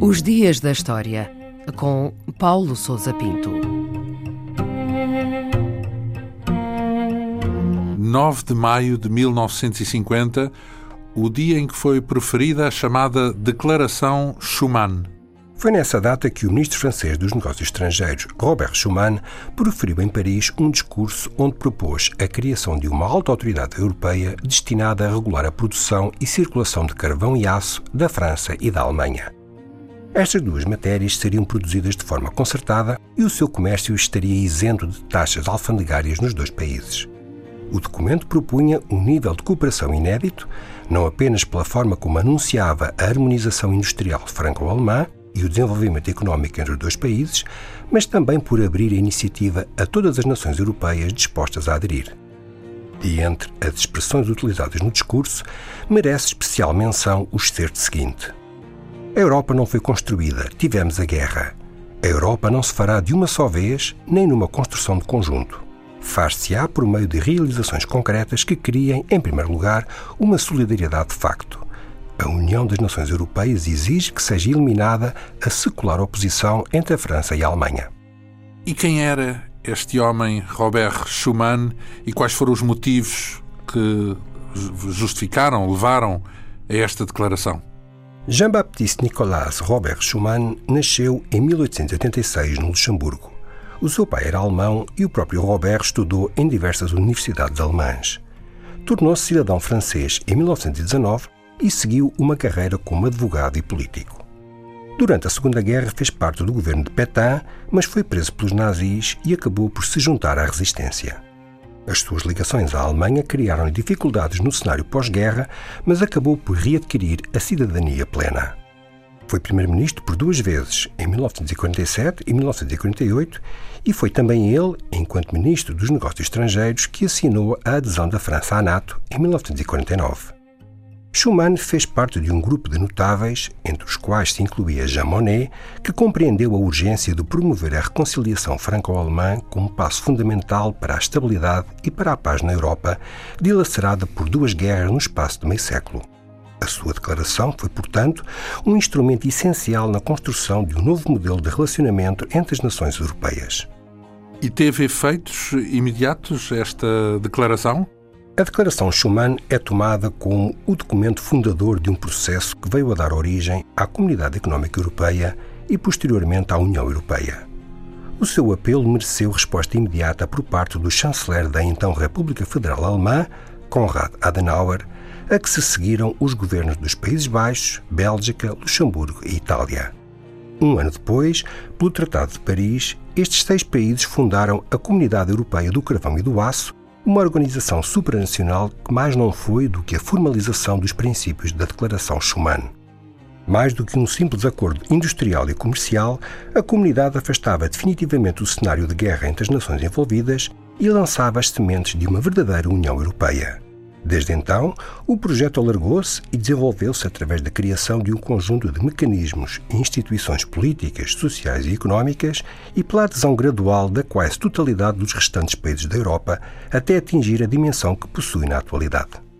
Os Dias da História, com Paulo Souza Pinto. 9 de maio de 1950, o dia em que foi proferida a chamada Declaração Schuman. Foi nessa data que o ministro francês dos Negócios Estrangeiros, Robert Schuman, proferiu em Paris um discurso onde propôs a criação de uma alta autoridade europeia destinada a regular a produção e circulação de carvão e aço da França e da Alemanha. Estas duas matérias seriam produzidas de forma concertada e o seu comércio estaria isento de taxas alfandegárias nos dois países. O documento propunha um nível de cooperação inédito, não apenas pela forma como anunciava a harmonização industrial franco-alemã e o desenvolvimento económico entre os dois países, mas também por abrir a iniciativa a todas as nações europeias dispostas a aderir. E entre as expressões utilizadas no discurso, merece especial menção o excerto seguinte. A Europa não foi construída, tivemos a guerra. A Europa não se fará de uma só vez, nem numa construção de conjunto. Far-se-á por meio de realizações concretas que criem, em primeiro lugar, uma solidariedade de facto. A União das Nações Europeias exige que seja eliminada a secular oposição entre a França e a Alemanha. E quem era este homem, Robert Schuman, e quais foram os motivos que justificaram, levaram a esta declaração? Jean-Baptiste Nicolas Robert Schumann nasceu em 1886 no Luxemburgo. O seu pai era alemão e o próprio Robert estudou em diversas universidades alemãs. Tornou-se cidadão francês em 1919 e seguiu uma carreira como advogado e político. Durante a Segunda Guerra fez parte do governo de Pétain, mas foi preso pelos nazis e acabou por se juntar à resistência. As suas ligações à Alemanha criaram dificuldades no cenário pós-guerra, mas acabou por readquirir a cidadania plena. Foi primeiro-ministro por duas vezes, em 1947 e 1948, e foi também ele, enquanto ministro dos Negócios Estrangeiros, que assinou a adesão da França à NATO em 1949. Schumann fez parte de um grupo de notáveis, entre os quais se incluía Jean Monnet, que compreendeu a urgência de promover a reconciliação franco-alemã como passo fundamental para a estabilidade e para a paz na Europa, dilacerada por duas guerras no espaço de meio século. A sua declaração foi, portanto, um instrumento essencial na construção de um novo modelo de relacionamento entre as nações europeias. E teve efeitos imediatos esta declaração? A Declaração Schuman é tomada como o documento fundador de um processo que veio a dar origem à Comunidade Económica Europeia e posteriormente à União Europeia. O seu apelo mereceu resposta imediata por parte do chanceler da então República Federal Alemã, Konrad Adenauer, a que se seguiram os governos dos Países Baixos, Bélgica, Luxemburgo e Itália. Um ano depois, pelo Tratado de Paris, estes seis países fundaram a Comunidade Europeia do Carvão e do Aço, uma organização supranacional que mais não foi do que a formalização dos princípios da Declaração Schuman. Mais do que um simples acordo industrial e comercial, a comunidade afastava definitivamente o cenário de guerra entre as nações envolvidas e lançava as sementes de uma verdadeira União Europeia. Desde então, o projeto alargou-se e desenvolveu-se através da criação de um conjunto de mecanismos e instituições políticas, sociais e económicas e pela adesão gradual da quase totalidade dos restantes países da Europa até atingir a dimensão que possui na atualidade.